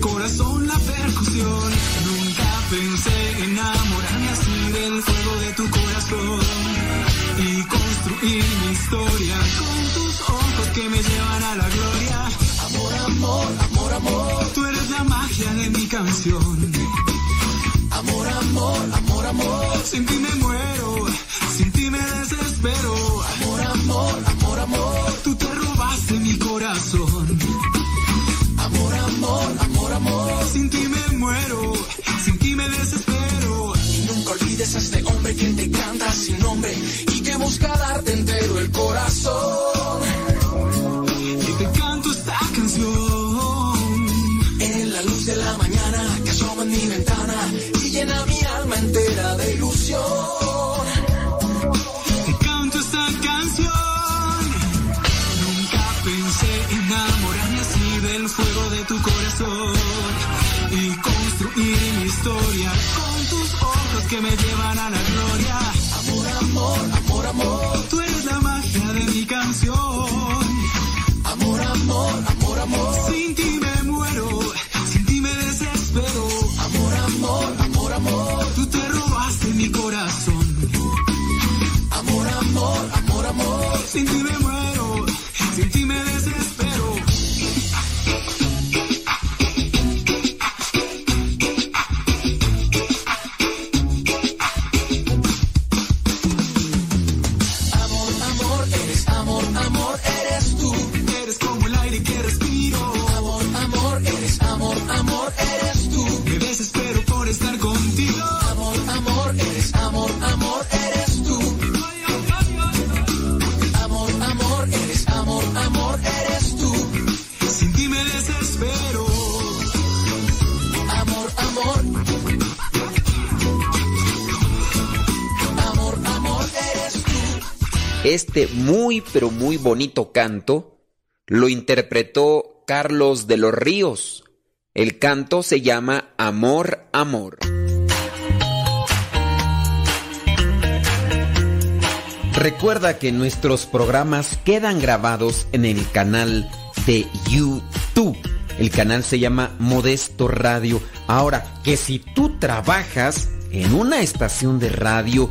corazón la percusión. Nunca pensé enamorarme así del fuego de tu corazón y construir mi historia con tus ojos que me llevan a la gloria. Amor, amor, amor, amor. Tú eres la magia de mi canción. Amor, amor, amor, amor. Sin ti me muero, sin ti me desespero. Que te canta sin nombre y que busca darte entero el corazón. Este muy pero muy bonito canto lo interpretó Carlos de los Ríos. El canto se llama Amor, Amor. Recuerda que nuestros programas quedan grabados en el canal de YouTube. El canal se llama Modesto Radio. Ahora, que si tú trabajas en una estación de radio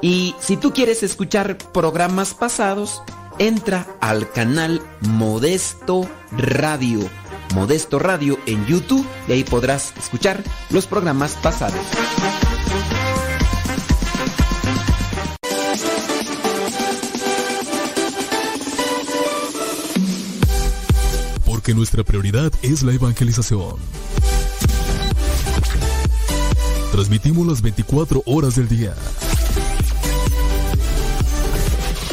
Y si tú quieres escuchar programas pasados, entra al canal Modesto Radio. Modesto Radio en YouTube y ahí podrás escuchar los programas pasados. Porque nuestra prioridad es la evangelización. Transmitimos las 24 horas del día.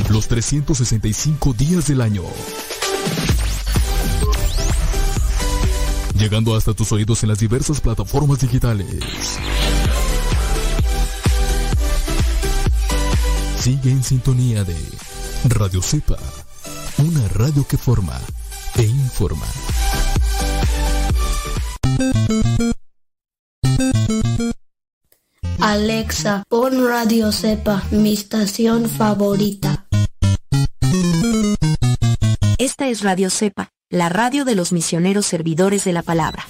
Los 365 días del año. Llegando hasta tus oídos en las diversas plataformas digitales. Sigue en sintonía de Radio Cepa, una radio que forma e informa. Alexa, pon Radio Cepa, mi estación favorita. Esta es Radio Cepa, la radio de los misioneros servidores de la palabra.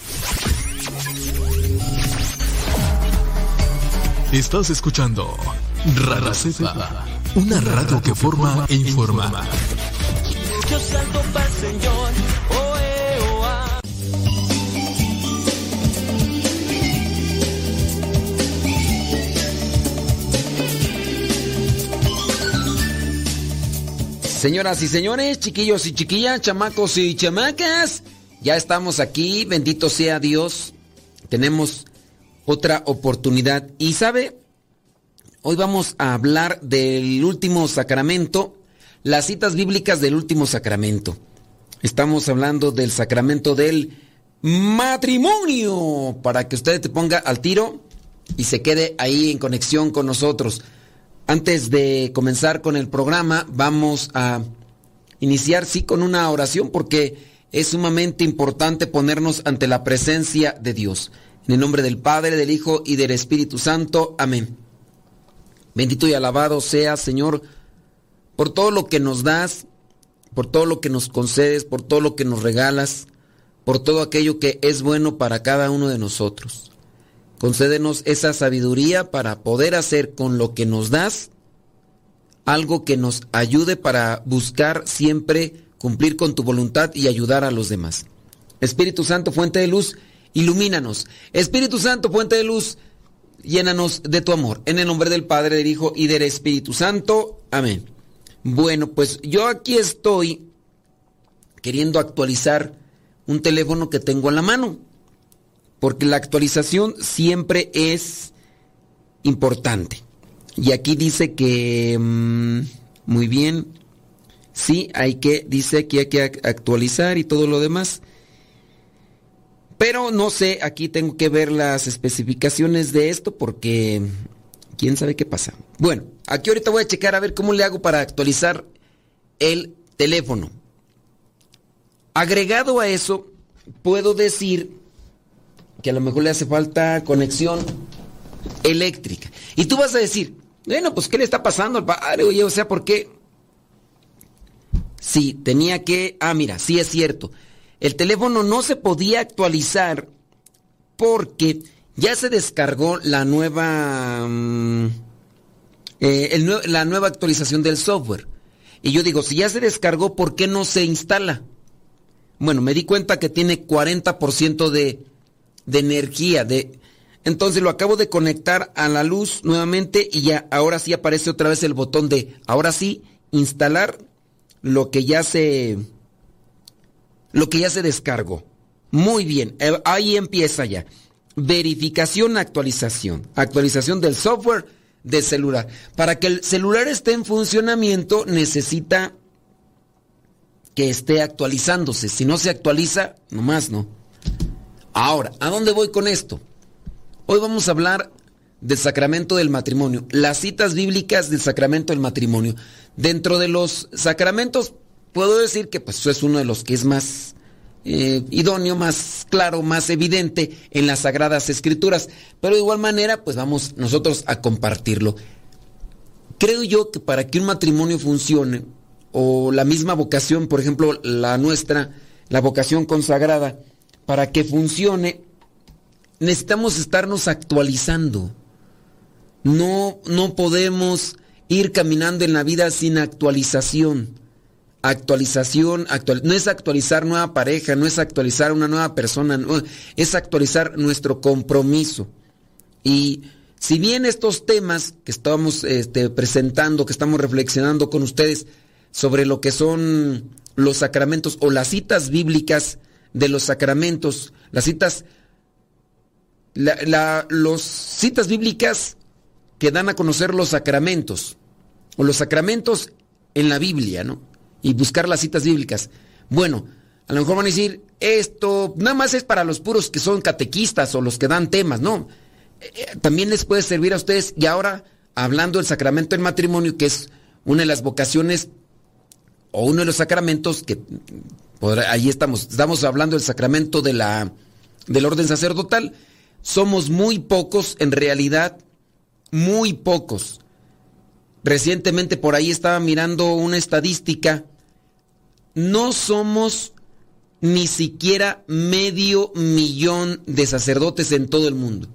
Estás escuchando Radio Cepa, una radio que forma e informa. Yo salto pa'l Señor. Señoras y señores, chiquillos y chiquillas, chamacos y chamacas, ya estamos aquí, bendito sea Dios. Tenemos otra oportunidad. Y sabe, hoy vamos a hablar del último sacramento, las citas bíblicas del último sacramento. Estamos hablando del sacramento del matrimonio, para que usted te ponga al tiro y se quede ahí en conexión con nosotros. Antes de comenzar con el programa, vamos a iniciar sí con una oración porque es sumamente importante ponernos ante la presencia de Dios. En el nombre del Padre, del Hijo y del Espíritu Santo. Amén. Bendito y alabado sea, Señor, por todo lo que nos das, por todo lo que nos concedes, por todo lo que nos regalas, por todo aquello que es bueno para cada uno de nosotros. Concédenos esa sabiduría para poder hacer con lo que nos das algo que nos ayude para buscar siempre cumplir con tu voluntad y ayudar a los demás. Espíritu Santo, fuente de luz, ilumínanos. Espíritu Santo, fuente de luz, llénanos de tu amor. En el nombre del Padre, del Hijo y del Espíritu Santo. Amén. Bueno, pues yo aquí estoy queriendo actualizar un teléfono que tengo en la mano. Porque la actualización siempre es importante. Y aquí dice que... Mm, muy bien. Sí, hay que, dice que hay que actualizar y todo lo demás. Pero no sé, aquí tengo que ver las especificaciones de esto porque quién sabe qué pasa. Bueno, aquí ahorita voy a checar a ver cómo le hago para actualizar el teléfono. Agregado a eso, puedo decir que a lo mejor le hace falta conexión eléctrica. Y tú vas a decir, bueno, pues ¿qué le está pasando al padre? Oye, o sea, ¿por qué? Sí, tenía que... Ah, mira, sí es cierto el teléfono no se podía actualizar porque ya se descargó la nueva, mm, eh, la nueva actualización del software. Y yo digo, si ya se descargó, ¿por qué no se instala? Bueno, me di cuenta que tiene 40% de, de energía. De, entonces lo acabo de conectar a la luz nuevamente y ya ahora sí aparece otra vez el botón de, ahora sí, instalar lo que ya se lo que ya se descargó. Muy bien, eh, ahí empieza ya. Verificación, actualización. Actualización del software de celular. Para que el celular esté en funcionamiento necesita que esté actualizándose. Si no se actualiza, nomás no. Ahora, ¿a dónde voy con esto? Hoy vamos a hablar del sacramento del matrimonio, las citas bíblicas del sacramento del matrimonio. Dentro de los sacramentos puedo decir que pues es uno de los que es más eh, idóneo, más claro, más evidente en las Sagradas Escrituras. Pero de igual manera, pues vamos nosotros a compartirlo. Creo yo que para que un matrimonio funcione, o la misma vocación, por ejemplo, la nuestra, la vocación consagrada, para que funcione, necesitamos estarnos actualizando. No, no podemos ir caminando en la vida sin actualización actualización, no es actualizar nueva pareja, no es actualizar una nueva persona, es actualizar nuestro compromiso. Y si bien estos temas que estamos este, presentando, que estamos reflexionando con ustedes sobre lo que son los sacramentos o las citas bíblicas de los sacramentos, las citas, la, los citas bíblicas que dan a conocer los sacramentos, o los sacramentos en la Biblia, ¿no? y buscar las citas bíblicas. Bueno, a lo mejor van a decir, esto nada más es para los puros que son catequistas o los que dan temas, no. Eh, eh, también les puede servir a ustedes y ahora hablando del sacramento del matrimonio, que es una de las vocaciones o uno de los sacramentos que ahí estamos, estamos hablando del sacramento de la del orden sacerdotal. Somos muy pocos en realidad, muy pocos. Recientemente por ahí estaba mirando una estadística no somos ni siquiera medio millón de sacerdotes en todo el mundo.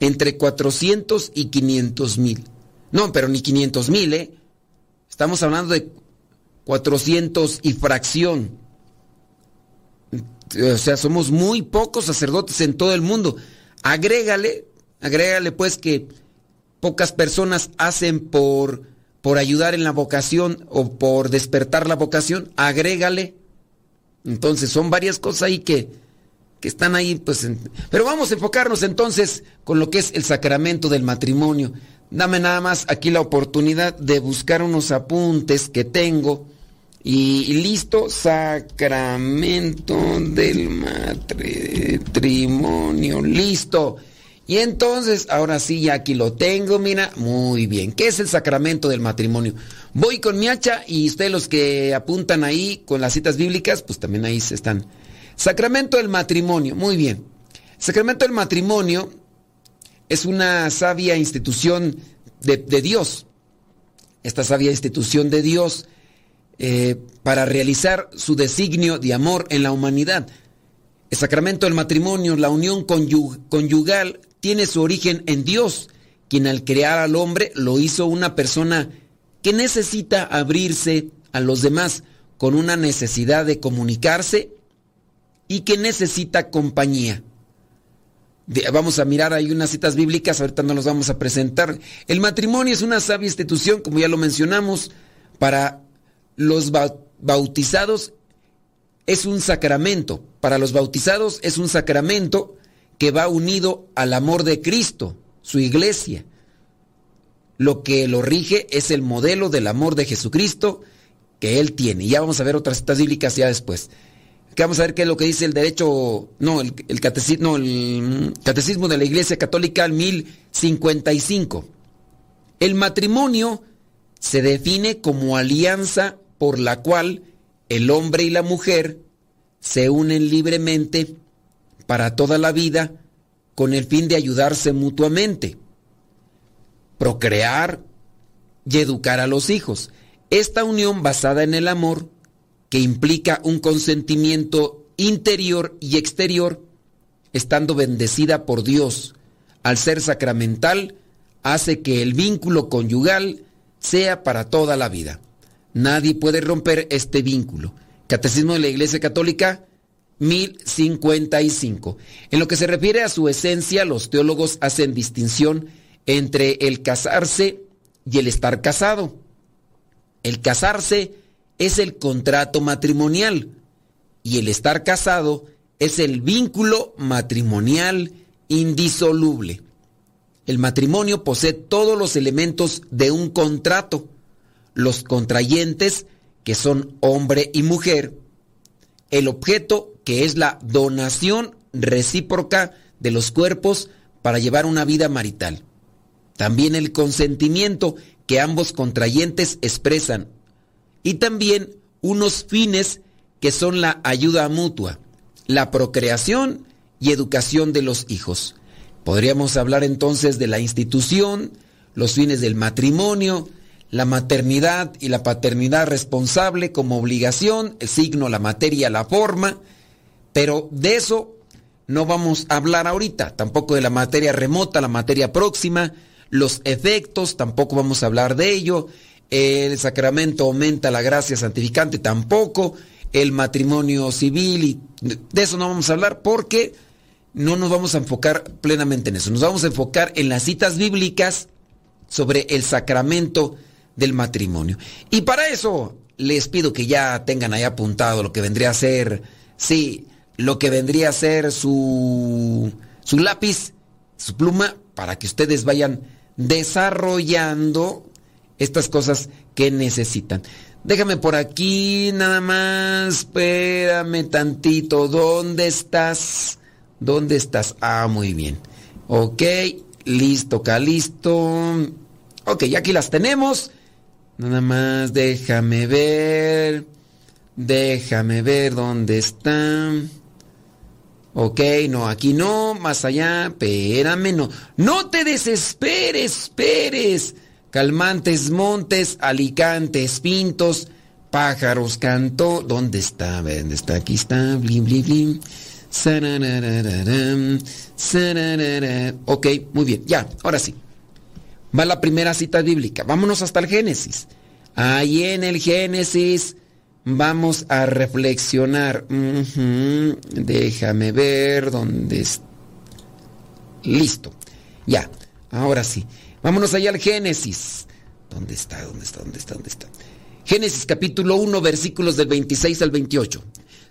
Entre 400 y 500 mil. No, pero ni 500 mil, ¿eh? Estamos hablando de 400 y fracción. O sea, somos muy pocos sacerdotes en todo el mundo. Agrégale, agrégale pues que pocas personas hacen por por ayudar en la vocación o por despertar la vocación, agrégale. Entonces son varias cosas ahí que, que están ahí, pues... Pero vamos a enfocarnos entonces con lo que es el sacramento del matrimonio. Dame nada más aquí la oportunidad de buscar unos apuntes que tengo. Y, listo, sacramento del matrimonio, listo. Y entonces, ahora sí, ya aquí lo tengo, mira, muy bien. ¿Qué es el sacramento del matrimonio? Voy con mi hacha y ustedes los que apuntan ahí con las citas bíblicas, pues también ahí se están. Sacramento del matrimonio, muy bien. Sacramento del matrimonio es una sabia institución de, Dios. Esta sabia institución de Dios eh, para realizar su designio de amor en la humanidad. El sacramento del matrimonio, la unión conyugal, tiene su origen en Dios, quien al crear al hombre lo hizo una persona que necesita abrirse a los demás con una necesidad de comunicarse y que necesita compañía. vamos a mirar ahí unas citas bíblicas, ahorita no las vamos a presentar. El matrimonio es una sabia institución, como ya lo mencionamos, para los bautizados es un sacramento. Para los bautizados es un sacramento que va unido al amor de Cristo, su iglesia. Lo que lo rige es el modelo del amor de Jesucristo que él tiene. Ya vamos a ver otras citas bíblicas ya después. Que vamos a ver qué es lo que dice el derecho, no, el, catecismo, el catecismo de la Iglesia Católica al 1055. El matrimonio se define como alianza por la cual el hombre y la mujer se unen libremente para toda la vida con el fin de ayudarse mutuamente, procrear y educar a los hijos. Esta unión basada en el amor, que implica un consentimiento interior y exterior, estando bendecida por Dios, al ser sacramental, hace que el vínculo conyugal sea para toda la vida. Nadie puede romper este vínculo. Catecismo de la Iglesia Católica 1055. En lo que se refiere a su esencia, los teólogos hacen distinción entre el casarse y el estar casado. El casarse es el contrato matrimonial y el estar casado es el vínculo matrimonial indisoluble. El matrimonio posee todos los elementos de un contrato. Los contrayentes, que son hombre y mujer, el objeto que es la donación recíproca de los cuerpos para llevar una vida marital. También el consentimiento que ambos contrayentes expresan. Y también unos fines que son la ayuda mutua, la procreación y educación de los hijos. Podríamos hablar entonces de la institución, los fines del matrimonio, la maternidad y la paternidad responsable como obligación, el signo, la materia, la forma, pero de eso no vamos a hablar ahorita, tampoco de la materia remota, la materia próxima, los efectos, tampoco vamos a hablar de ello, el sacramento aumenta la gracia santificante, tampoco, el matrimonio civil, y de eso no vamos a hablar porque no nos vamos a enfocar plenamente en eso, nos vamos a enfocar en las citas bíblicas sobre el sacramento del matrimonio. Y para eso les pido que ya tengan ahí apuntado lo que vendría a ser, sí, lo que vendría a ser su, su lápiz, su pluma, para que ustedes vayan desarrollando estas cosas que necesitan. Déjame por aquí nada más, espérame tantito, ¿dónde estás? ¿Dónde estás? Ah, muy bien. Ok, listo, listo. Ok, aquí las tenemos. Nada más, déjame ver. Déjame ver dónde están. Ok, no, aquí no, más allá, espérame, no. No te desesperes, esperes. Calmantes, montes, alicantes, pintos, pájaros, canto. ¿Dónde está? ¿Dónde está? Aquí está. Blim, blim, blim. Ok, muy bien, ya, ahora sí. Va la primera cita bíblica. Vámonos hasta el Génesis. Ahí en el Génesis Vamos a reflexionar. Déjame ver dónde está. Listo. Ya, ahora sí. Vámonos allá al Génesis. ¿Dónde está? ¿Dónde está? ¿Dónde está? ¿Dónde está? Génesis capítulo 1, versículos del 26 al 28.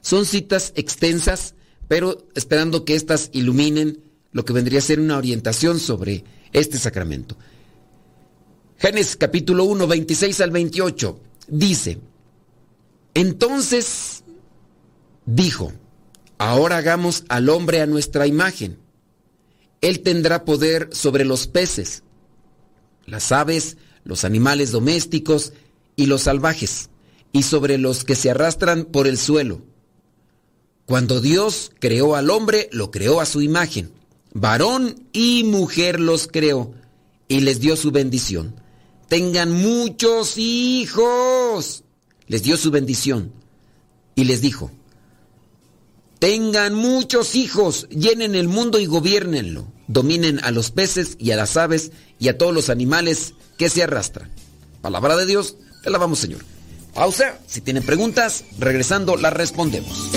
Son citas extensas, pero esperando que éstas iluminen lo que vendría a ser una orientación sobre este sacramento. Génesis capítulo 1, 26 al 28. Dice, entonces dijo, ahora hagamos al hombre a nuestra imagen Él tendrá poder sobre los peces, las aves, los animales domésticos y los salvajes, y sobre los que se arrastran por el suelo. Cuando Dios creó al hombre, lo creó a su imagen. Varón y mujer los creó y les dio su bendición. Tengan muchos hijos. Les dio su bendición. Y les dijo, tengan muchos hijos, llenen el mundo y gobiernenlo. Dominen a los peces y a las aves y a todos los animales que se arrastran. Palabra de Dios, te la vamos, Señor. Pausa, si tienen preguntas, regresando las respondemos.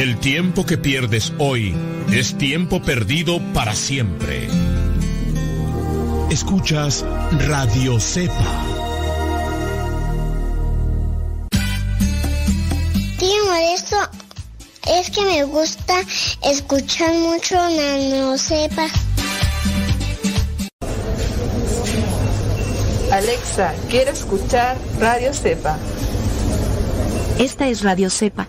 El tiempo que pierdes hoy es tiempo perdido para siempre. Escuchas Radio Cepa. Tío Modesto, es que me gusta escuchar mucho Nano Cepa. Alexa, quiero escuchar Radio Cepa. Esta es Radio Cepa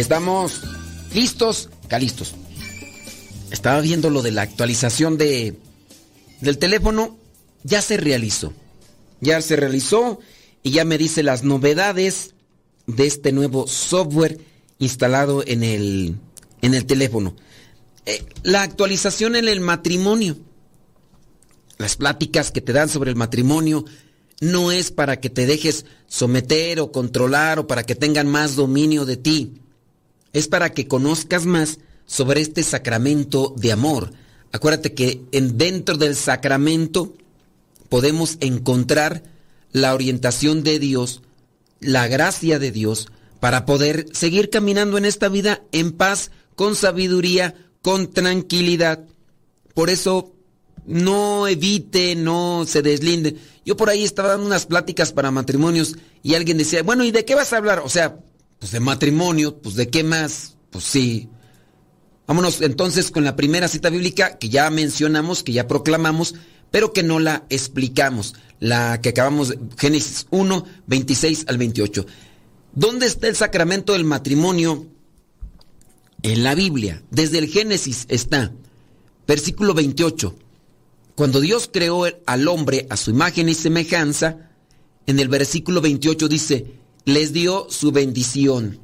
Estamos listos, calistos. Estaba viendo lo de la actualización de del teléfono, ya se realizó. Ya se realizó y ya me dice las novedades de este nuevo software instalado en el en el teléfono. Eh, la actualización en el matrimonio. Las pláticas que te dan sobre el matrimonio no es para que te dejes someter o controlar o para que tengan más dominio de ti es para que conozcas más sobre este sacramento de amor. Acuérdate que en, dentro del sacramento podemos encontrar la orientación de Dios, la gracia de Dios, para poder seguir caminando en esta vida en paz, con sabiduría, con tranquilidad. Por eso no evite, no se deslinde. Yo por ahí estaba dando unas pláticas para matrimonios y alguien decía, bueno, ¿y de qué vas a hablar? O sea, pues de matrimonio, pues de qué más, pues sí. Vámonos entonces con la primera cita bíblica que ya mencionamos, que ya proclamamos, pero que no la explicamos, la que acabamos Génesis 1, 26 al 28. ¿Dónde está el sacramento del matrimonio? En la Biblia, desde el Génesis está, versículo 28. Cuando Dios creó al hombre a su imagen y semejanza, en el versículo 28 dice, les dio su bendición.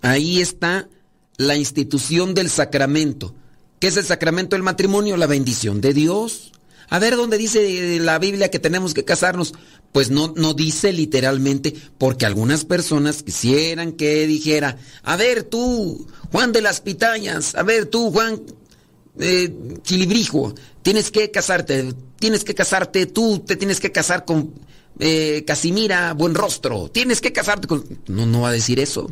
Ahí está la institución del sacramento. ¿Qué es el sacramento del matrimonio? La bendición de Dios. A ver, ¿dónde dice la Biblia que tenemos que casarnos? Pues no, no dice literalmente, porque algunas personas quisieran que dijera, a ver tú, Juan de las Pitañas, a ver tú, Juan eh, tienes que casarte, tienes que casarte, tú te tienes que casar con eh, Casimira, buen rostro, tienes que casarte con... No, no va a decir eso.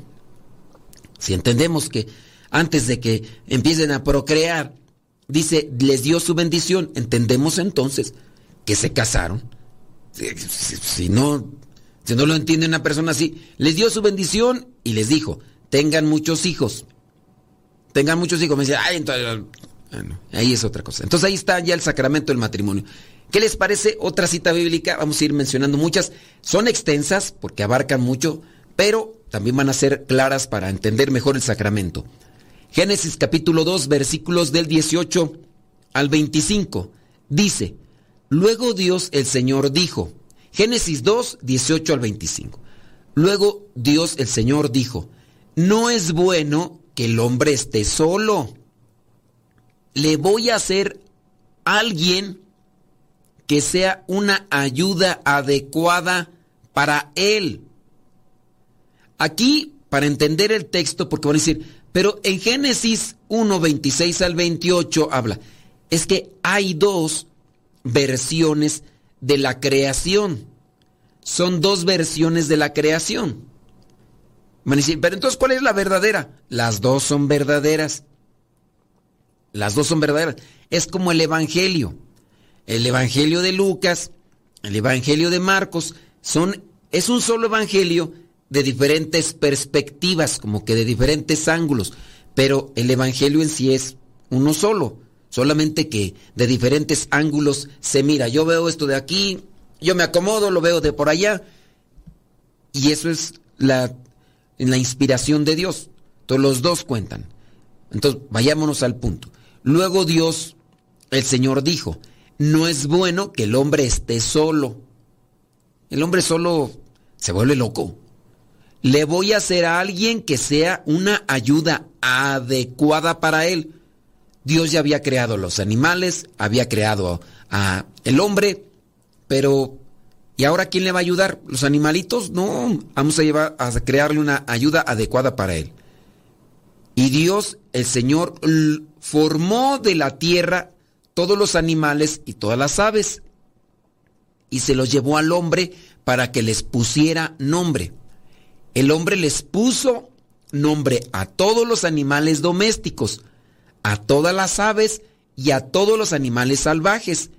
Si entendemos que antes de que empiecen a procrear, dice, les dio su bendición, entendemos entonces que se casaron. Si, no, si no lo entiende una persona así, les dio su bendición y les dijo, tengan muchos hijos. Tengan muchos hijos. Me dice, ay, entonces, ahí es otra cosa. Entonces ahí está ya el sacramento del matrimonio. ¿Qué les parece otra cita bíblica? Vamos a ir mencionando muchas. Son extensas porque abarcan mucho, pero también van a ser claras para entender mejor el sacramento. Génesis capítulo 2 versículos del 18 al 25. Dice, luego Dios el Señor dijo, Génesis 2, 18 al 25. Luego Dios el Señor dijo, no es bueno que el hombre esté solo. Le voy a hacer alguien que sea una ayuda adecuada para él. Aquí, para entender el texto, porque van a decir, pero en Génesis 1, 26 al 28 habla, es que hay dos versiones de la creación. Son dos versiones de la creación. Van a decir, pero entonces, ¿cuál es la verdadera? Las dos son verdaderas. Las dos son verdaderas. Es como el Evangelio. El Evangelio de Lucas, el Evangelio de Marcos, son, es un solo Evangelio de diferentes perspectivas, como que de diferentes ángulos. Pero el Evangelio en sí es uno solo. Solamente que de diferentes ángulos se mira. Yo veo esto de aquí, yo me acomodo, lo veo de por allá. Y eso es la, la inspiración de Dios. Entonces los dos cuentan. Entonces vayámonos al punto. Luego Dios, el Señor dijo, no es bueno que el hombre esté solo. El hombre solo se vuelve loco. Le voy a hacer a alguien que sea una ayuda adecuada para él. Dios ya había creado los animales, había creado a el hombre, pero ¿y ahora quién le va a ayudar? ¿Los animalitos? No, vamos a llevar a crearle una ayuda adecuada para él. Y Dios, el Señor, formó de la tierra todos los animales y todas las aves y se los llevó al hombre para que les pusiera nombre. El hombre les puso nombre a todos los animales domésticos, a todas las aves y a todos los animales salvajes,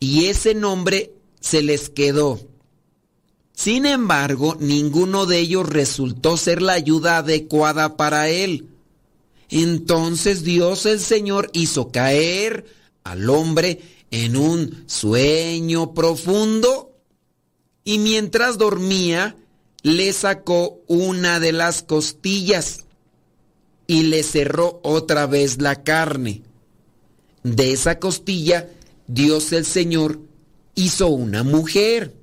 y ese nombre se les quedó. Sin embargo, ninguno de ellos resultó ser la ayuda adecuada para él. Entonces Dios el Señor hizo caer al hombre en un sueño profundo y mientras dormía le sacó una de las costillas y le cerró otra vez la carne. De esa costilla, Dios el Señor hizo una mujer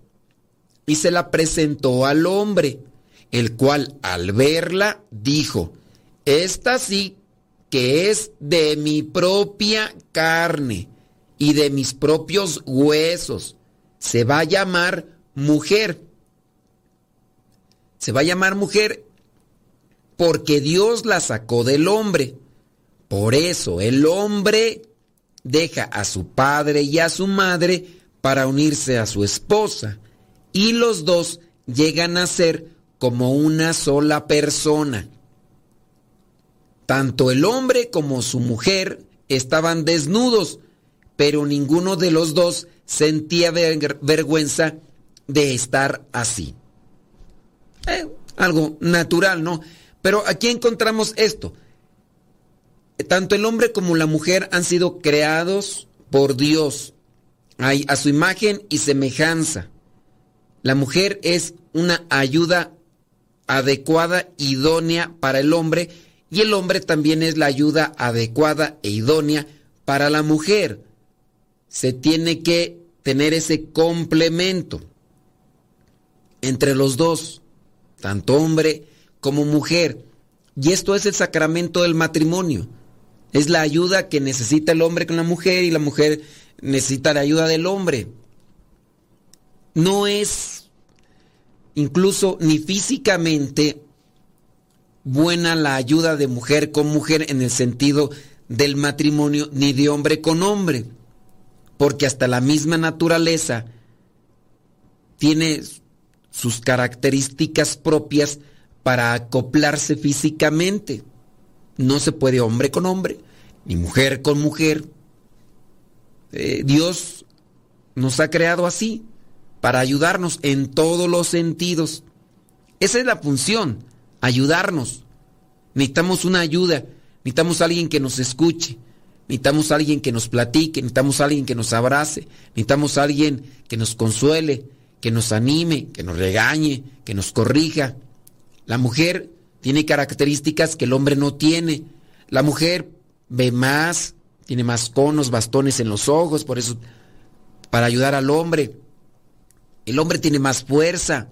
y se la presentó al hombre, el cual al verla dijo, esta sí que es de mi propia carne y de mis propios huesos, se va a llamar mujer. Se va a llamar mujer porque Dios la sacó del hombre. Por eso el hombre deja a su padre y a su madre para unirse a su esposa y los dos llegan a ser como una sola persona. Tanto el hombre como su mujer estaban desnudos, pero ninguno de los dos sentía vergüenza de estar así. Eh, algo natural, ¿no? Pero aquí encontramos esto. Tanto el hombre como la mujer han sido creados por Dios a su imagen y semejanza. La mujer es una ayuda adecuada, idónea para el hombre y el hombre también es la ayuda adecuada e idónea para la mujer. Se tiene que tener ese complemento entre los dos, tanto hombre como mujer. Y esto es el sacramento del matrimonio. Es la ayuda que necesita el hombre con la mujer y la mujer necesita la ayuda del hombre. No es incluso ni físicamente buena la ayuda de mujer con mujer en el sentido del matrimonio, ni de hombre con hombre, porque hasta la misma naturaleza tiene sus características propias para acoplarse físicamente. No se puede hombre con hombre, ni mujer con mujer. Eh, Dios nos ha creado así, para ayudarnos en todos los sentidos. Esa es la función ayudarnos. Necesitamos una ayuda, necesitamos alguien que nos escuche, necesitamos alguien que nos platique, necesitamos alguien que nos abrace, necesitamos alguien que nos consuele, que nos anime, que nos regañe, que nos corrija. La mujer tiene características que el hombre no tiene. La mujer ve más, tiene más conos, bastones en los ojos, por eso, para ayudar al hombre. El hombre tiene más fuerza,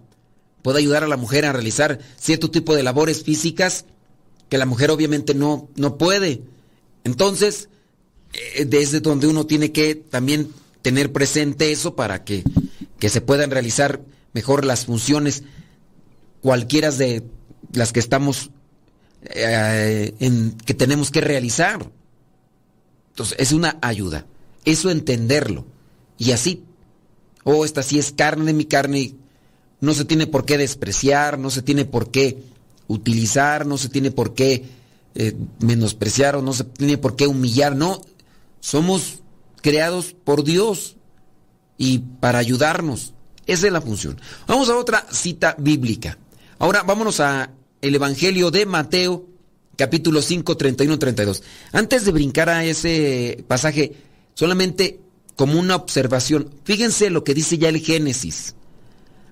puede ayudar a la mujer a realizar cierto tipo de labores físicas que la mujer obviamente no, no puede. Entonces, eh, desde donde uno tiene que también tener presente eso para que, que se puedan realizar mejor las funciones, cualquiera de las que estamos, eh, que tenemos que realizar. Entonces, es una ayuda. Eso entenderlo. Y así, oh, esta sí es carne de mi carne, no se tiene por qué despreciar, no se tiene por qué utilizar, no se tiene por qué eh, menospreciar o no se tiene por qué humillar, no, somos creados por Dios y para ayudarnos. Esa es la función. Vamos a otra cita bíblica. Ahora vámonos a el Evangelio de Mateo, capítulo 5, 31, 32. Antes de brincar a ese pasaje, solamente como una observación, fíjense lo que dice ya el Génesis.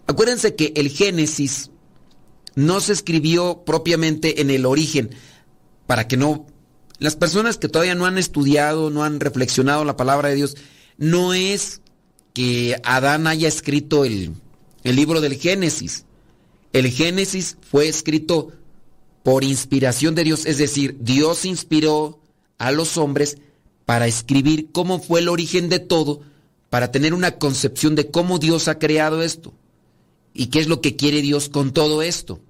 Acuérdense que el Génesis no se escribió propiamente en el origen, para que no... Las personas que todavía no han estudiado, no han reflexionado la palabra de Dios, no es que Adán haya escrito el, el libro del Génesis. El Génesis fue escrito por inspiración de Dios, es decir, Dios inspiró a los hombres para escribir cómo fue el origen de todo, para tener una concepción de cómo Dios ha creado esto y qué es lo que quiere Dios con todo esto.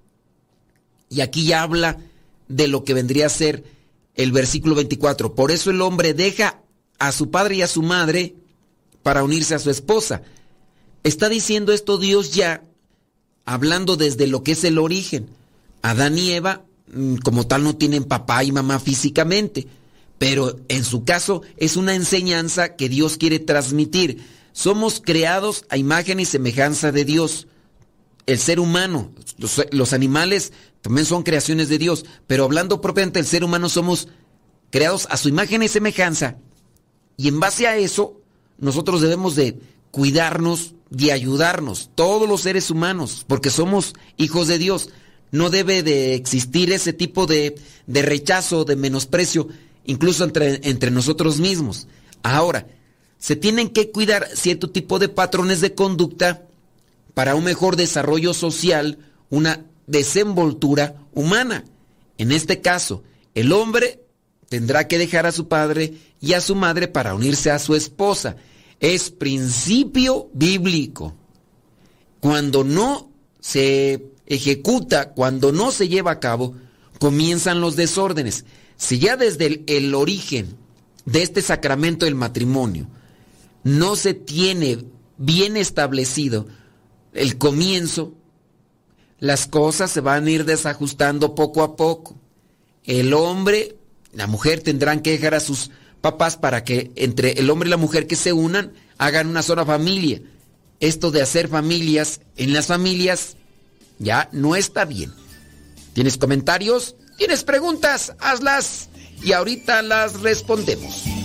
Y aquí ya habla de lo que vendría a ser el versículo 24. Por eso el hombre deja a su padre y a su madre para unirse a su esposa. Está diciendo esto Dios ya, hablando desde lo que es el origen. Adán y Eva, mm, como tal, no tienen papá y mamá físicamente, pero en su caso es una enseñanza que Dios quiere transmitir. Somos creados a imagen y semejanza de Dios. El ser humano, los, animales también son creaciones de Dios, pero hablando propiamente del ser humano somos creados a su imagen y semejanza. Y en base a eso, nosotros debemos de cuidarnos, de ayudarnos, todos los seres humanos, porque somos hijos de Dios. No debe de existir ese tipo de, de rechazo, de menosprecio, incluso entre, entre nosotros mismos. Ahora, se tienen que cuidar cierto tipo de patrones de conducta para un mejor desarrollo social, una desenvoltura humana. En este caso, el hombre tendrá que dejar a su padre y a su madre para unirse a su esposa. Es principio bíblico. Cuando no se ejecuta, cuando no se lleva a cabo, comienzan los desórdenes. Si ya desde el, el origen de este sacramento del matrimonio no se tiene bien establecido el comienzo, las cosas se van a ir desajustando poco a poco. El hombre, la mujer tendrán que dejar a sus papás para que entre el hombre y la mujer que se unan hagan una sola familia. Esto de hacer familias en las familias ya no está bien. ¿Tienes comentarios? ¿Tienes preguntas? Hazlas y ahorita las respondemos.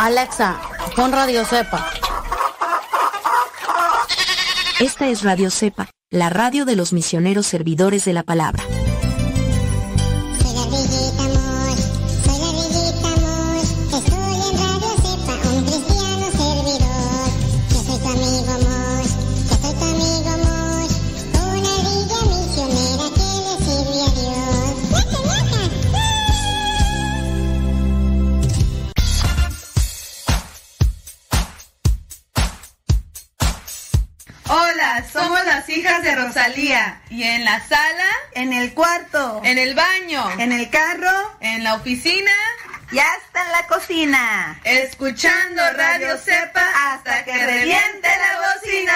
Alexa, pon Radio Cepa. Esta es Radio Cepa, la radio de los misioneros servidores de la palabra. En el baño, en el carro, en la oficina y hasta en la cocina. Escuchando Radio Cepa hasta que reviente la bocina.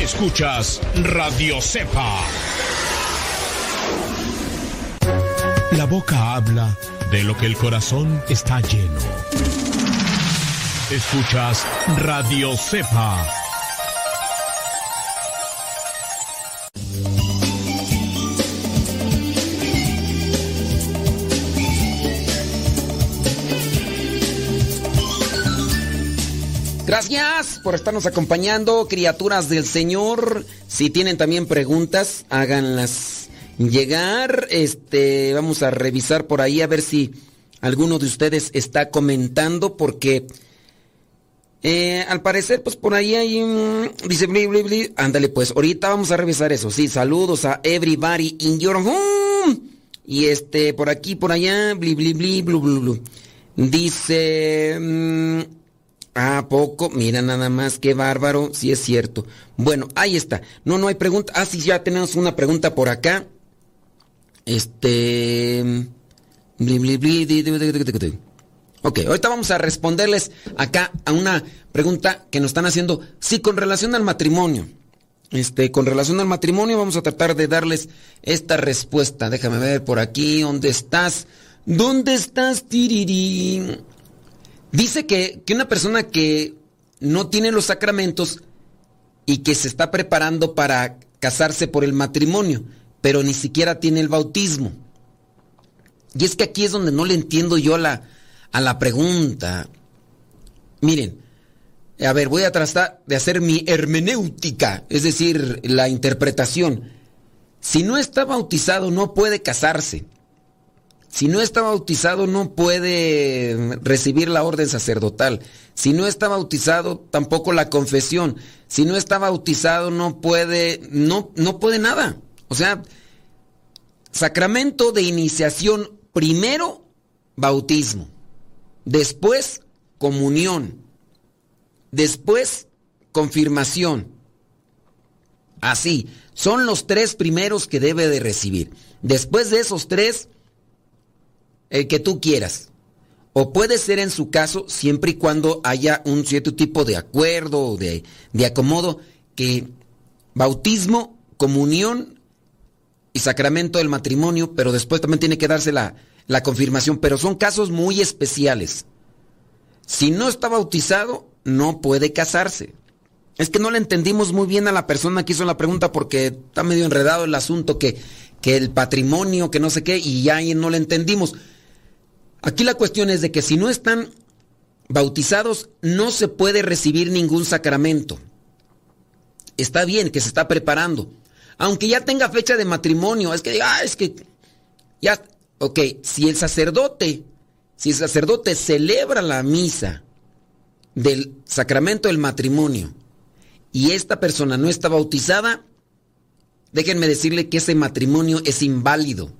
Escuchas Radio Cepa. La boca habla de lo que el corazón está lleno. Escuchas Radio Cepa. Gracias por estarnos acompañando, criaturas del Señor. Si tienen también preguntas, háganlas llegar. Este, vamos a revisar por ahí a ver si alguno de ustedes está comentando, porque eh, al parecer, pues por ahí hay un. Dice, bli, bli, bli. Ándale, pues ahorita vamos a revisar eso. Sí, saludos a everybody in your home. Y este, por aquí, por allá, bli, bli, bli, blu, blu, blu. Dice. mm, ¿A poco? Mira nada más, qué bárbaro, sí es cierto. Bueno, ahí está. No, no hay pregunta. Ah, sí, ya tenemos una pregunta por acá. Este... bli, bli, bli, Ok, ahorita vamos a responderles acá a una pregunta que nos están haciendo. Sí, con relación al matrimonio. Este, con relación al matrimonio vamos a tratar de darles esta respuesta. Déjame ver por aquí, ¿dónde estás? ¿Dónde estás, Tiriri? Dice que, que una persona que no tiene los sacramentos y que se está preparando para casarse por el matrimonio, pero ni siquiera tiene el bautismo. Y es que aquí es donde no le entiendo yo la, a la pregunta. Miren, a ver, voy a tratar de hacer mi hermenéutica, es decir, la interpretación. Si no está bautizado, no puede casarse. Si no está bautizado no puede recibir la orden sacerdotal. Si no está bautizado tampoco la confesión. Si no está bautizado no puede no no puede nada. O sea, sacramento de iniciación primero bautismo. Después comunión. Después confirmación. Así, son los tres primeros que debe de recibir. Después de esos tres el que tú quieras. O puede ser en su caso siempre y cuando haya un cierto tipo de acuerdo o de, de acomodo que bautismo, comunión y sacramento del matrimonio, pero después también tiene que darse la, la confirmación, pero son casos muy especiales. Si no está bautizado, no puede casarse. Es que no le entendimos muy bien a la persona que hizo la pregunta porque está medio enredado el asunto que, que el patrimonio, que no sé qué, y ya no le entendimos. Aquí la cuestión es de que si no están bautizados, no se puede recibir ningún sacramento. Está bien que se está preparando. Aunque ya tenga fecha de matrimonio, es que ah, es que ya, ok, si el sacerdote, si el sacerdote celebra la misa del sacramento del matrimonio y esta persona no está bautizada, déjenme decirle que ese matrimonio es inválido.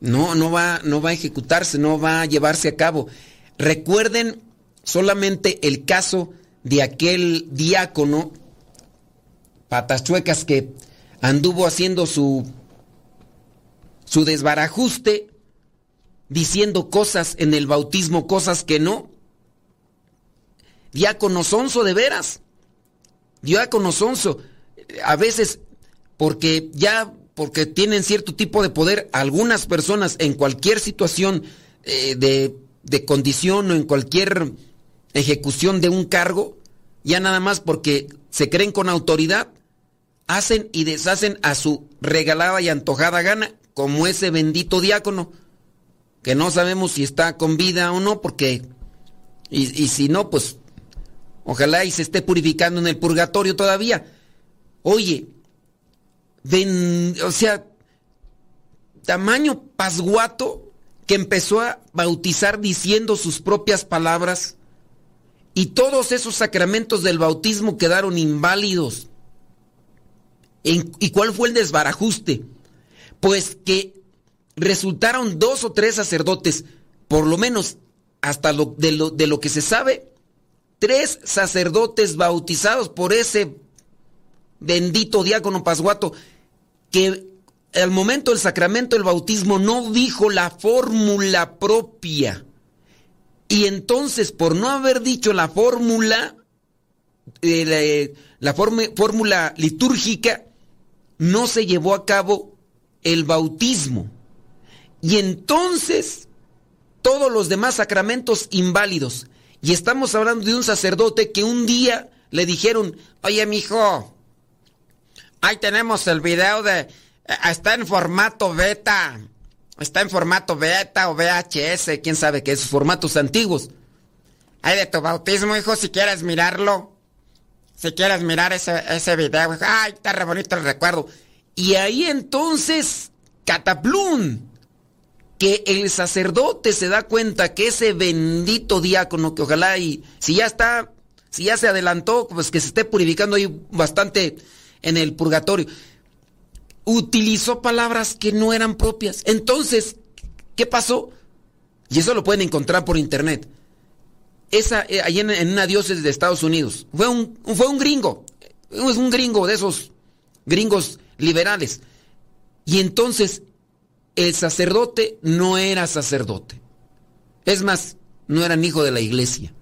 No, no va, no va a ejecutarse, no va a llevarse a cabo. Recuerden solamente el caso de aquel diácono patas chuecas que anduvo haciendo su su desbarajuste diciendo cosas en el bautismo, cosas que no. Diácono sonso de veras. Diácono sonso. A veces porque ya porque tienen cierto tipo de poder algunas personas en cualquier situación eh, de, de condición o en cualquier ejecución de un cargo, ya nada más porque se creen con autoridad, hacen y deshacen a su regalada y antojada gana, como ese bendito diácono, que no sabemos si está con vida o no, porque, y, si no, pues, ojalá y se esté purificando en el purgatorio todavía. Oye, ven, o sea, tamaño pasguato que empezó a bautizar diciendo sus propias palabras y todos esos sacramentos del bautismo quedaron inválidos. ¿Y cuál fue el desbarajuste? Pues que resultaron dos o tres sacerdotes, por lo menos hasta lo, de, lo, de lo que se sabe, tres sacerdotes bautizados por ese bendito diácono Pasguato, que al momento del sacramento del bautismo no dijo la fórmula propia. Y entonces, por no haber dicho la fórmula, eh, la, la fórmula litúrgica, no se llevó a cabo el bautismo. Y entonces, todos los demás sacramentos inválidos. Y estamos hablando de un sacerdote que un día le dijeron, oye, mijo, ahí tenemos el video de... Eh, está en formato beta. Está en formato beta o VHS, quién sabe qué, esos formatos antiguos. Hay de tu bautismo, hijo, si quieres mirarlo. Si quieres mirar ese, ese video, ay, está re bonito el recuerdo. Y ahí entonces, cataplum, que el sacerdote se da cuenta que ese bendito diácono, que ojalá y si ya está, si ya se adelantó, pues que se esté purificando ahí bastante en el purgatorio, utilizó palabras que no eran propias. Entonces, ¿qué pasó? Y eso lo pueden encontrar por internet esa, eh, ahí en, una diócesis de Estados Unidos. Fue un, fue un gringo, es un gringo de esos gringos liberales. Y entonces el sacerdote no era sacerdote. Es más, no eran hijo de la iglesia.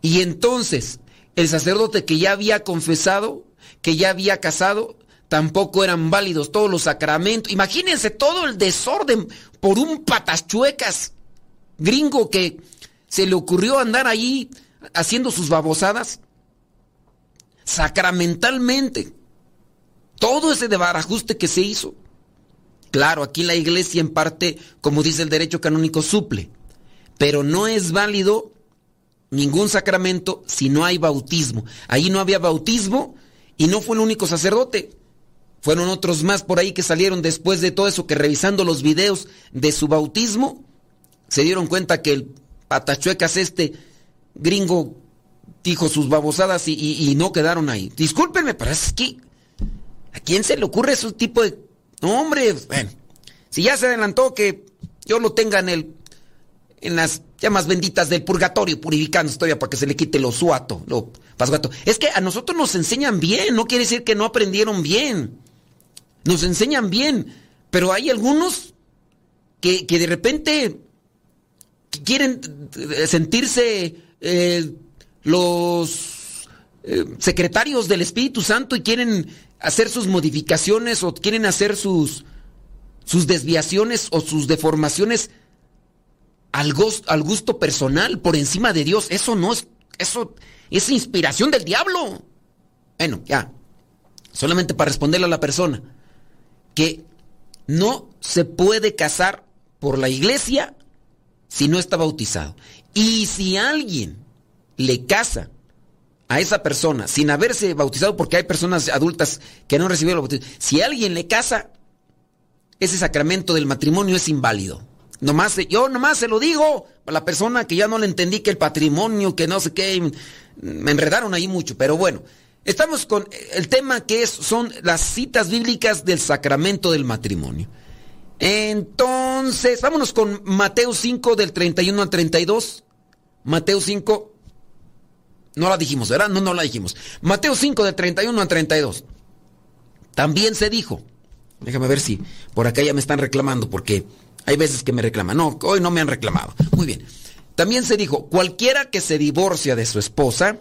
Y entonces el sacerdote que ya había confesado, que ya había casado, tampoco eran válidos todos los sacramentos. Imagínense todo el desorden por un patachuecas gringo que se le ocurrió andar ahí haciendo sus babosadas? Sacramentalmente. Todo ese debarajuste que se hizo. Claro, aquí la iglesia en parte, como dice el derecho canónico, suple. Pero no es válido ningún sacramento si no hay bautismo. Ahí no había bautismo y no fue el único sacerdote. Fueron otros más por ahí que salieron después de todo eso, que revisando los videos de su bautismo, se dieron cuenta que el patachuecas este gringo dijo sus babosadas y, no quedaron ahí. Discúlpenme, pero es que ¿a quién se le ocurre ese tipo de... No, hombre, bueno, si ya se adelantó que yo lo tenga en el en las llamas benditas del purgatorio, purificando todavía para que se le quite lo suato, lo pasguato. Es que a nosotros nos enseñan bien, no quiere decir que no aprendieron bien. Nos enseñan bien, pero hay algunos que, que de repente quieren eh, sentirse eh, los eh, secretarios del Espíritu Santo y quieren hacer sus modificaciones o quieren hacer sus, sus desviaciones o sus deformaciones al, al gusto personal por encima de Dios. Eso no es, eso es inspiración del diablo. Bueno, ya, solamente para responderle a la persona que no se puede casar por la iglesia si no está bautizado. Y si alguien le casa a esa persona sin haberse bautizado, porque hay personas adultas que no recibieron el bautismo, si alguien le casa, ese sacramento del matrimonio es inválido. Nomás, yo nomás se lo digo a la persona que ya no le entendí que el patrimonio, que no sé qué, me enredaron ahí mucho, pero bueno. Estamos con el tema que es, son las citas bíblicas del sacramento del matrimonio. Entonces, vámonos con Mateo 5 del 31 al 32. Mateo 5. No la dijimos, ¿verdad? No, no la dijimos. Mateo 5 del 31 al 32. También se dijo. Déjame ver si por acá ya me están reclamando porque hay veces que me reclaman. No, hoy no me han reclamado. Muy bien. También se dijo, cualquiera que se divorcia de su esposa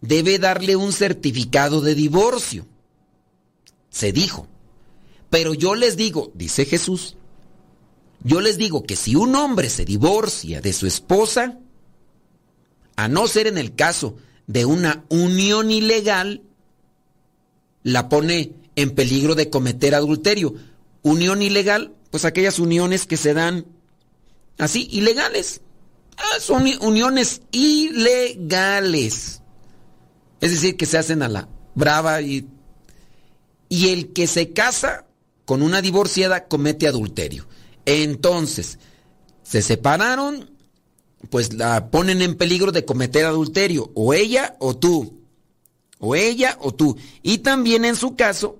debe darle un certificado de divorcio. Se dijo. Pero yo les digo, dice Jesús, yo les digo que si un hombre se divorcia de su esposa, a no ser en el caso de una unión ilegal, la pone en peligro de cometer adulterio. Unión ilegal, pues aquellas uniones que se dan así, ilegales. Ah, son uniones ilegales. Es decir, que se hacen a la brava y... Y el que se casa con una divorciada comete adulterio. Entonces, se separaron, pues la ponen en peligro de cometer adulterio, o ella o tú, o ella o tú. Y también en su caso,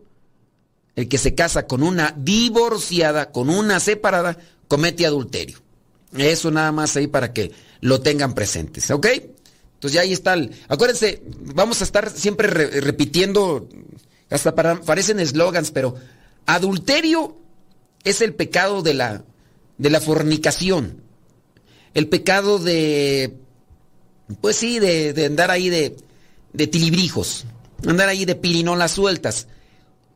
el que se casa con una divorciada, con una separada, comete adulterio. Eso nada más ahí para que lo tengan presentes, ¿ok? Entonces ya ahí está. El, acuérdense, vamos a estar siempre repitiendo, hasta parecen eslogans, pero adulterio es el pecado de la, de la fornicación. El pecado de, pues sí, de, andar ahí de, de tilibrijos, andar ahí de pirinolas sueltas.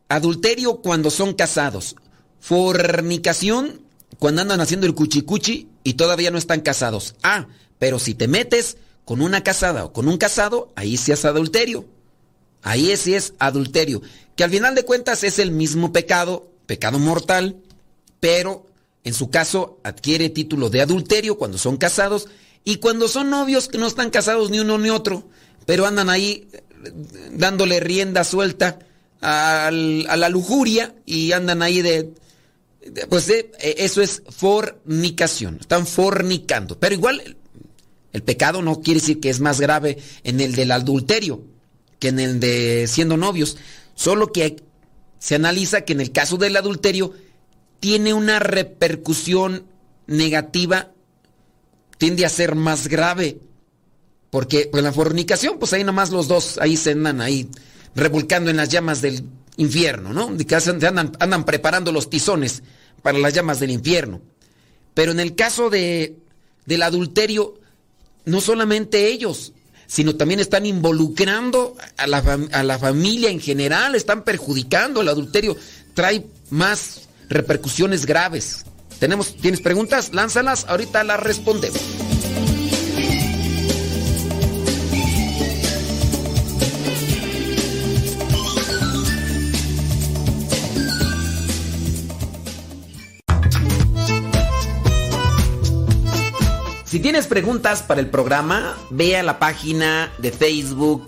Adulterio cuando son casados. Fornicación cuando andan haciendo el cuchicuchi y todavía no están casados. Ah, pero si te metes con una casada o con un casado, ahí sí es adulterio. Ahí sí es adulterio. Que al final de cuentas es el mismo pecado, pecado mortal, pero en su caso adquiere título de adulterio cuando son casados y cuando son novios que no están casados ni uno ni otro, pero andan ahí eh, dándole rienda suelta a la lujuria y andan ahí de... Pues eh, eso es fornicación, están fornicando. Pero igual el pecado no quiere decir que es más grave en el del adulterio que en el de siendo novios, solo que se analiza que en el caso del adulterio tiene una repercusión negativa, tiende a ser más grave. Porque pues, la fornicación, pues ahí nomás los dos ahí se andan ahí revolcando en las llamas del infierno, ¿no? Andan, andan preparando los tizones para las llamas del infierno. Pero en el caso de, del adulterio, no solamente ellos, sino también están involucrando a la, a la familia en general, están perjudicando el adulterio, trae más repercusiones graves. ¿Tenemos, ¿Tienes preguntas? Lánzalas, ahorita las respondemos. Si tienes preguntas para el programa, ve a la página de Facebook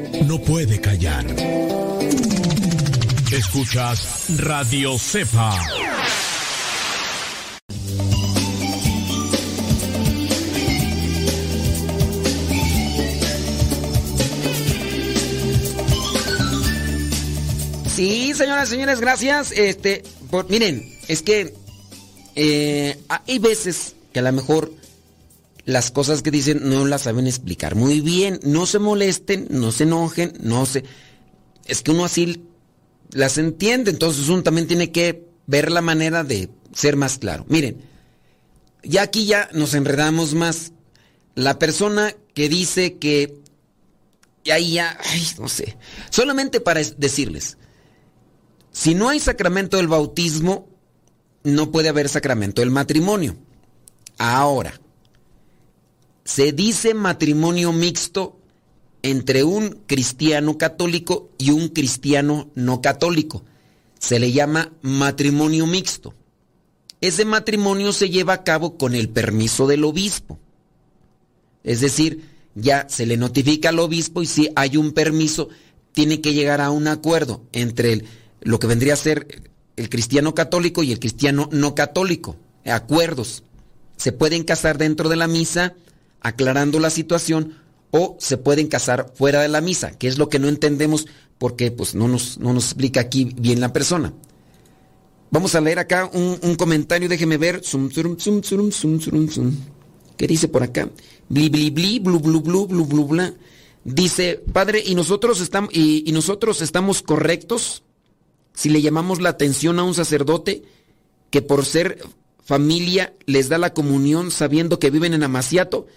no puede callar. Escuchas Radio Cepa. Sí, señoras y señores, gracias. Este, miren, es que eh, hay veces que a lo mejor las cosas que dicen no las saben explicar muy bien. No se molesten, no se enojen, no se... Es que uno así las entiende, entonces uno también tiene que ver la manera de ser más claro. Miren, ya aquí ya nos enredamos más. La persona que dice que... Y ahí ya, ay, no sé. Solamente para decirles, si no hay sacramento del bautismo, no puede haber sacramento del matrimonio. Ahora, se dice matrimonio mixto entre un cristiano católico y un cristiano no católico. Se le llama matrimonio mixto. Ese matrimonio se lleva a cabo con el permiso del obispo. Es decir, ya se le notifica al obispo y si hay un permiso, tiene que llegar a un acuerdo entre el, lo que vendría a ser el cristiano católico y el cristiano no católico. Acuerdos. Se pueden casar dentro de la misa aclarando la situación o se pueden casar fuera de la misa, que es lo que no entendemos porque pues, no, nos, no nos explica aquí bien la persona. Vamos a leer acá un, comentario, déjeme ver. Zum, zum, zum. ¿Qué dice por acá? Bli, bli, bli, blu, blu, blu, blu, blu, bla. Dice, padre, ¿y nosotros, estamos, ¿y nosotros estamos correctos si le llamamos la atención a un sacerdote que por ser familia les da la comunión sabiendo que viven en Amaciato?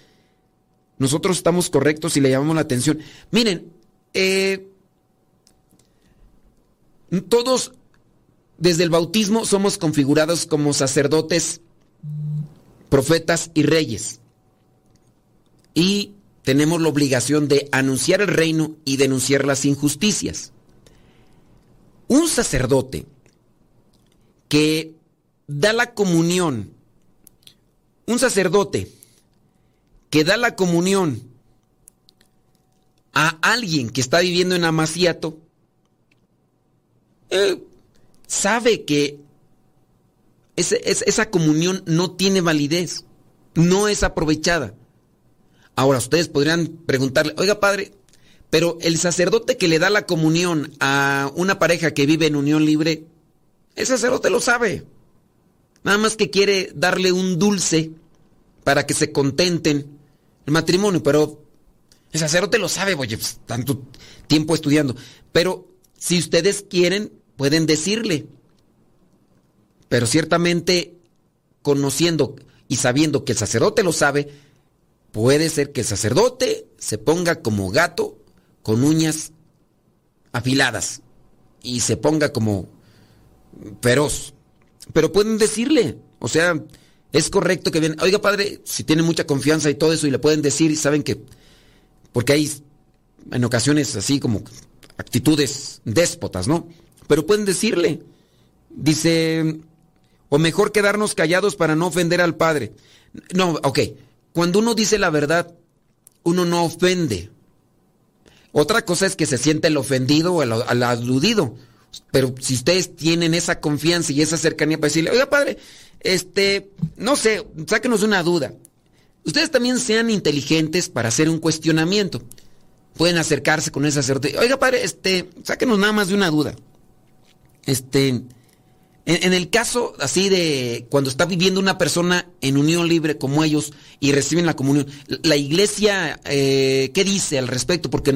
Nosotros estamos correctos si le llamamos la atención. Miren, eh, todos desde el bautismo somos configurados como sacerdotes, profetas y reyes. Y tenemos la obligación de anunciar el reino y denunciar las injusticias. Un sacerdote que da la comunión, un sacerdote que da la comunión a alguien que está viviendo en Amaciato, eh, sabe que esa comunión no tiene validez, no es aprovechada. Ahora, ustedes podrían preguntarle, oiga padre, pero el sacerdote que le da la comunión a una pareja que vive en unión libre, el sacerdote lo sabe. Nada más que quiere darle un dulce para que se contenten el matrimonio, pero el sacerdote lo sabe, oye, pues, tanto tiempo estudiando. Pero si ustedes quieren, pueden decirle. Pero ciertamente, conociendo y sabiendo que el sacerdote lo sabe, puede ser que el sacerdote se ponga como gato con uñas afiladas y se ponga como feroz. Pero pueden decirle, o sea, es correcto que vienen, oiga padre, si tienen mucha confianza y todo eso y le pueden decir y saben que, porque hay en ocasiones así como actitudes déspotas, ¿no? Pero pueden decirle, dice, o mejor quedarnos callados para no ofender al padre. No, ok, cuando uno dice la verdad, uno no ofende. Otra cosa es que se siente el ofendido o el, el aludido. Pero si ustedes tienen esa confianza y esa cercanía para decirle, oiga padre, este, no sé, sáquenos una duda. Ustedes también sean inteligentes para hacer un cuestionamiento. Pueden acercarse con esa sacerdote. Oiga, padre, este, sáquenos nada más de una duda. Este, en, el caso así de cuando está viviendo una persona en unión libre como ellos y reciben la comunión, la iglesia, eh, ¿qué dice al respecto? Porque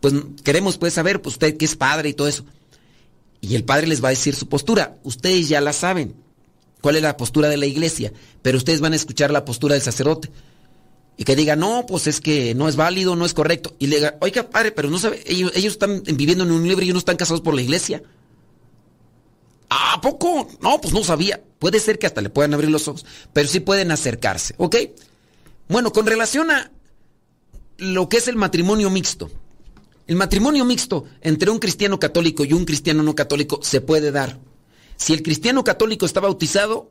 pues queremos pues saber, pues usted que es padre y todo eso. Y el padre les va a decir su postura. Ustedes ya la saben cuál es la postura de la iglesia, pero ustedes van a escuchar la postura del sacerdote. y que diga, no, pues es que no es válido, no es correcto. Y le diga, oiga, padre, pero no sabe, ellos, están viviendo en un libre y no están casados por la iglesia. ¿A poco? No, pues no sabía. Puede ser que hasta le puedan abrir los ojos, pero sí pueden acercarse, ¿ok? Bueno, con relación a lo que es el matrimonio mixto. El matrimonio mixto entre un cristiano católico y un cristiano no católico se puede dar. Si el cristiano católico está bautizado,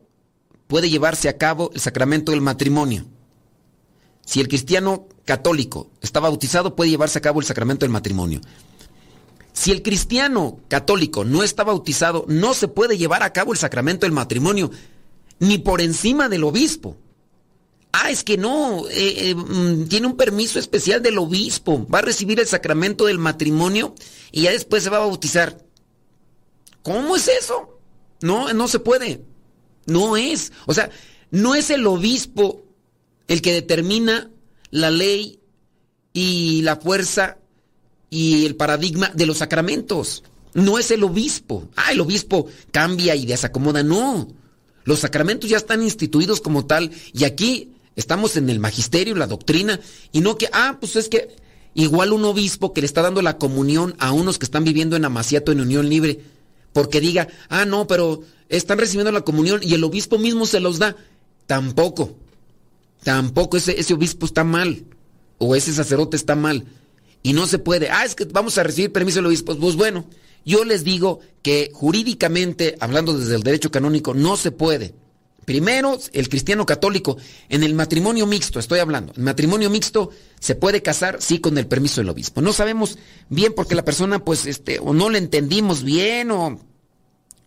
puede llevarse a cabo el sacramento del matrimonio. Si el cristiano católico está bautizado, puede llevarse a cabo el sacramento del matrimonio. Si el cristiano católico no está bautizado, no se puede llevar a cabo el sacramento del matrimonio, ni por encima del obispo. Ah, es que no, eh, eh, mm, tiene un permiso especial del obispo, va a recibir el sacramento del matrimonio y ya después se va a bautizar. ¿Cómo es eso? No, no se puede. No es. O sea, no es el obispo el que determina la ley y la fuerza y el paradigma de los sacramentos. No es el obispo. Ah, el obispo cambia y desacomoda. No. Los sacramentos ya están instituidos como tal y aquí estamos en el magisterio, la doctrina y no que, ah, pues es que igual un obispo que le está dando la comunión a unos que están viviendo en amaciato en unión libre, porque diga, ah, no, pero están recibiendo la comunión y el obispo mismo se los da. Tampoco. Tampoco ese, ese obispo está mal o ese sacerdote está mal. Y no se puede, ah, es que vamos a recibir permiso del obispo. Pues bueno, yo les digo que jurídicamente, hablando desde el derecho canónico, no se puede. Primero, el cristiano católico, en el matrimonio mixto, estoy hablando, el matrimonio mixto se puede casar, sí, con el permiso del obispo. No sabemos bien porque la persona, pues, este, o no le entendimos bien, o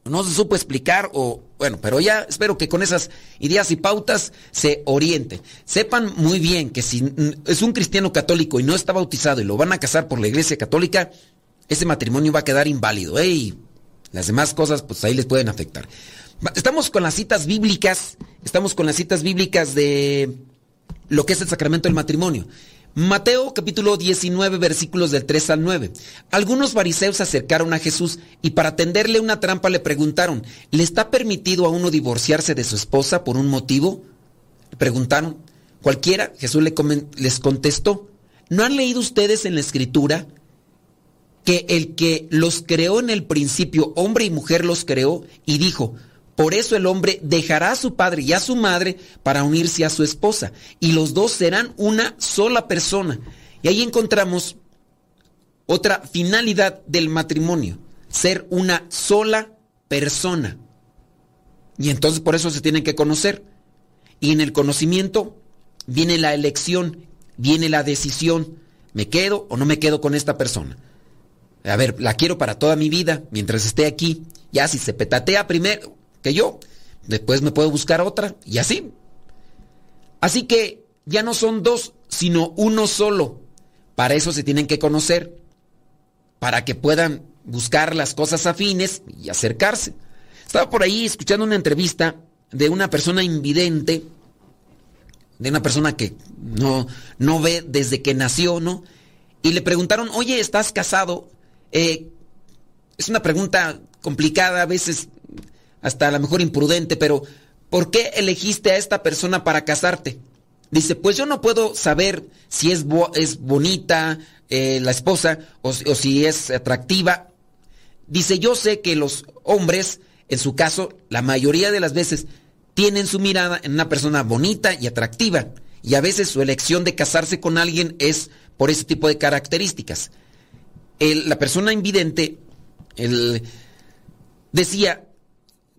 no se supo explicar, o, bueno, pero ya espero que con esas ideas y pautas se oriente. Sepan muy bien que si es un cristiano católico y no está bautizado y lo van a casar por la iglesia católica, ese matrimonio va a quedar inválido. ¡Ey! Las demás cosas, pues ahí les pueden afectar. Estamos con las citas bíblicas, estamos con las citas bíblicas de lo que es el sacramento del matrimonio. Mateo capítulo 19 versículos del 3 al 9. Algunos fariseos se acercaron a Jesús y para tenderle una trampa le preguntaron, ¿le está permitido a uno divorciarse de su esposa por un motivo? Le preguntaron. Cualquiera, Jesús les contestó, ¿no han leído ustedes en la escritura que el que los creó en el principio, hombre y mujer los creó y dijo, por eso el hombre dejará a su padre y a su madre para unirse a su esposa. Y los dos serán una sola persona. Y ahí encontramos otra finalidad del matrimonio. Ser una sola persona. Y entonces por eso se tienen que conocer. Y en el conocimiento viene la elección, viene la decisión. ¿Me quedo o no me quedo con esta persona? A ver, la quiero para toda mi vida, mientras esté aquí. Ya si se petatea primero, que yo. Después me puedo buscar otra y así. Así que ya no son dos, sino uno solo. Para eso se tienen que conocer, para que puedan buscar las cosas afines y acercarse. Estaba por ahí escuchando una entrevista de una persona invidente, de una persona que no, no ve desde que nació, ¿no? Y le preguntaron, oye, ¿estás casado? Eh, es una pregunta complicada, a veces hasta a lo mejor imprudente, pero ¿por qué elegiste a esta persona para casarte? Dice, pues yo no puedo saber si es, es bonita eh, la esposa o, si es atractiva. Dice, yo sé que los hombres, en su caso, la mayoría de las veces, tienen su mirada en una persona bonita y atractiva. Y a veces su elección de casarse con alguien es por ese tipo de características. la persona invidente decía,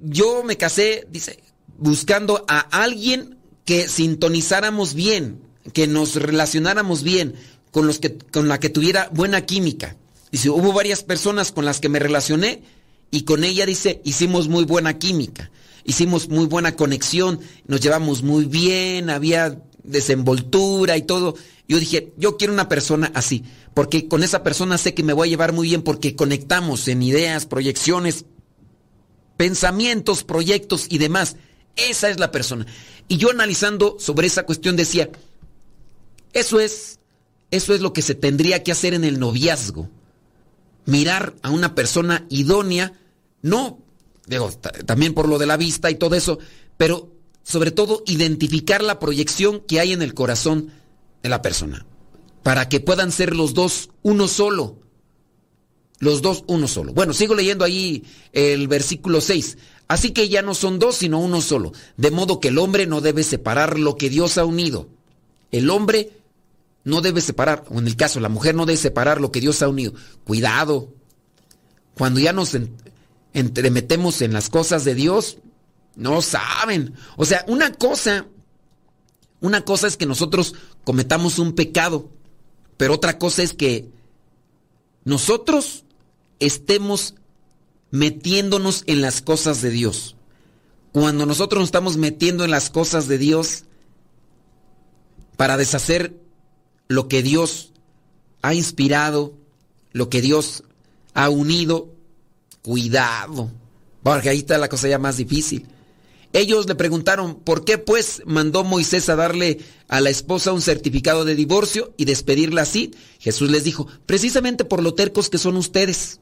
yo me casé, dice, buscando a alguien que sintonizáramos bien, que nos relacionáramos bien, con, los que, con la que tuviera buena química. Dice, hubo varias personas con las que me relacioné y con ella, dice, hicimos muy buena química, hicimos muy buena conexión, nos llevamos muy bien, había desenvoltura y todo. Yo dije, yo quiero una persona así, porque con esa persona sé que me voy a llevar muy bien porque conectamos en ideas, proyecciones, pensamientos, proyectos y demás. Esa es la persona. Y yo analizando sobre esa cuestión decía, eso es, eso es lo que se tendría que hacer en el noviazgo. Mirar a una persona idónea, no, digo, también por lo de la vista y todo eso, pero sobre todo identificar la proyección que hay en el corazón de la persona. Para que puedan ser los dos uno solo. Los dos uno solo. Bueno, sigo leyendo ahí el versículo 6. Así que ya no son dos, sino uno solo. De modo que el hombre no debe separar lo que Dios ha unido. El hombre no debe separar, o en el caso, la mujer no debe separar lo que Dios ha unido. Cuidado. Cuando ya nos entremetemos en las cosas de Dios, no saben. O sea, una cosa, una cosa es que nosotros cometamos un pecado, pero otra cosa es que nosotros estemos metiéndonos en las cosas de Dios. Cuando nosotros nos estamos metiendo en las cosas de Dios para deshacer lo que Dios ha inspirado, lo que Dios ha unido, cuidado, porque ahí está la cosa ya más difícil. Ellos le preguntaron, ¿por qué pues mandó Moisés a darle a la esposa un certificado de divorcio y despedirla así? Jesús les dijo, precisamente por lo tercos que son ustedes.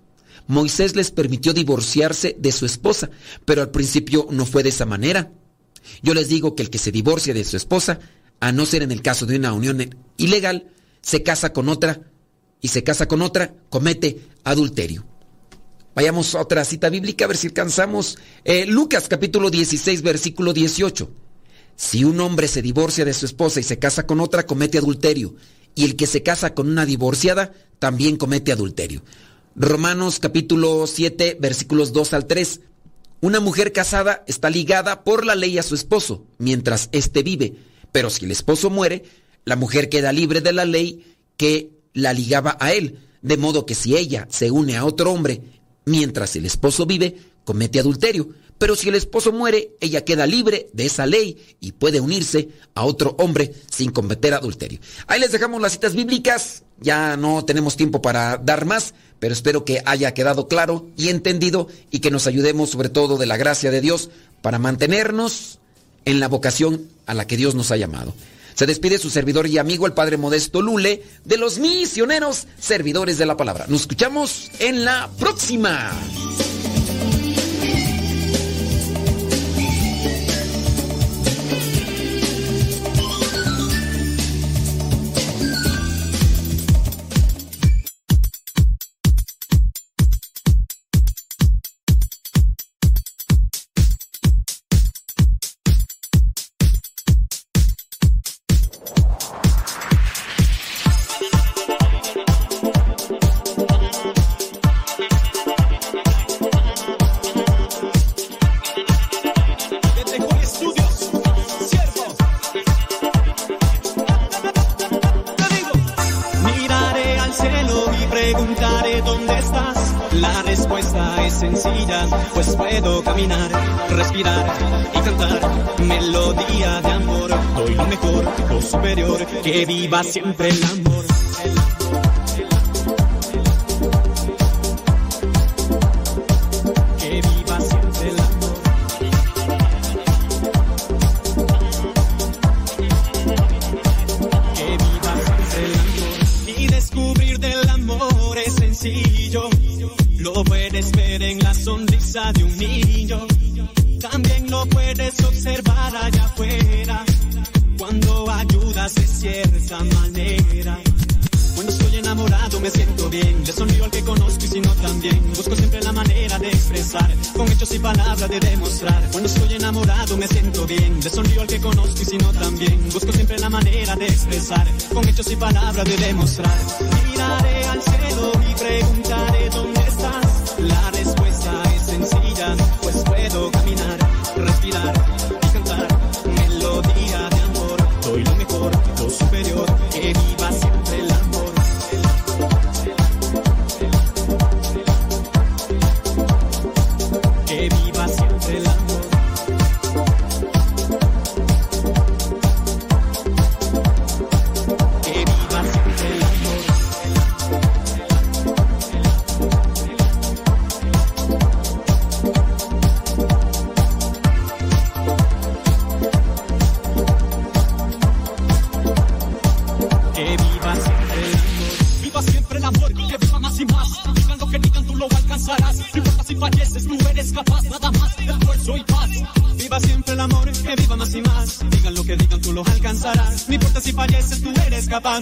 Moisés les permitió divorciarse de su esposa, pero al principio no fue de esa manera. Yo les digo que el que se divorcia de su esposa, a no ser en el caso de una unión ilegal, se casa con otra y se casa con otra, comete adulterio. Vayamos a otra cita bíblica a ver si alcanzamos. Eh, Lucas capítulo 16, versículo 18. Si un hombre se divorcia de su esposa y se casa con otra, comete adulterio. Y el que se casa con una divorciada también comete adulterio. Romanos capítulo 7 versículos 2 al 3. Una mujer casada está ligada por la ley a su esposo mientras éste vive, pero si el esposo muere, la mujer queda libre de la ley que la ligaba a él, de modo que si ella se une a otro hombre mientras el esposo vive, comete adulterio. Pero si el esposo muere, ella queda libre de esa ley y puede unirse a otro hombre sin cometer adulterio. Ahí les dejamos las citas bíblicas. Ya no tenemos tiempo para dar más, pero espero que haya quedado claro y entendido y que nos ayudemos sobre todo de la gracia de Dios para mantenernos en la vocación a la que Dios nos ha llamado. Se despide su servidor y amigo, el Padre Modesto Lule, de los misioneros servidores de la palabra. Nos escuchamos en la próxima. Siempre el amor. Que viva siempre el amor. Que viva siempre el amor. Y descubrir del amor es sencillo. Lo puedes ver en la sonrisa de un niño. También lo puedes observar allá afuera cuando ayudas de cierta manera. Cuando estoy enamorado me siento bien, le sonrío al que conozco y si no también. Busco siempre la manera de expresar, con hechos y palabras de demostrar. Cuando estoy enamorado me siento bien, le sonrío al que conozco y si no también. Busco siempre la manera de expresar, con hechos y palabras de demostrar. Miraré al cielo y preguntaré dónde estás. La respuesta es sencilla, pues puedo caminar, respirar superior,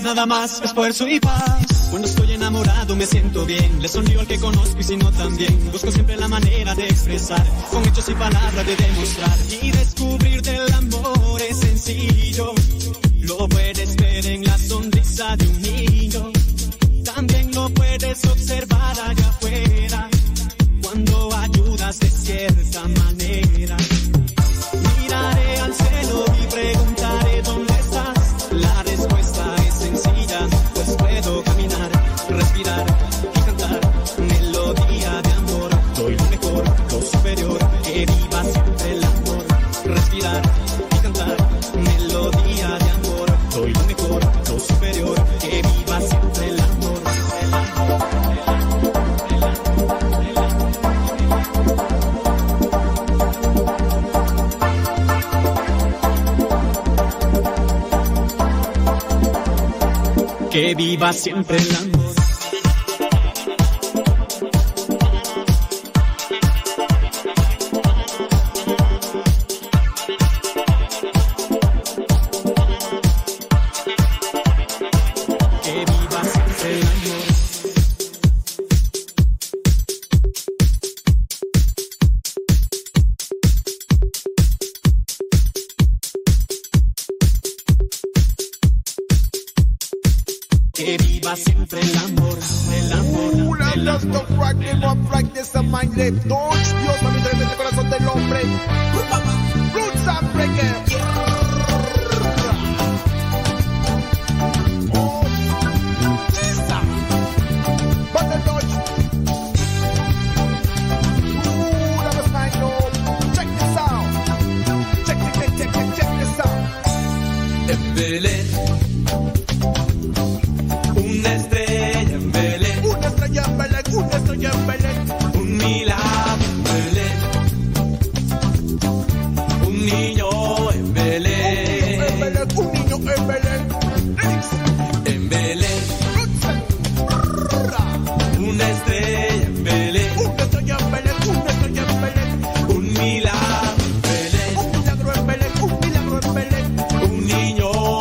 nada más esfuerzo y paz. Cuando estoy enamorado me siento bien, le sonrío al que conozco y si no también. Busco siempre la manera de expresar, con hechos y palabras de demostrar. Y descubrir del amor es sencillo, lo puedes ver en la sonrisa de un niño. También lo puedes observar puedo caminar, respirar. que viva siempre el amor.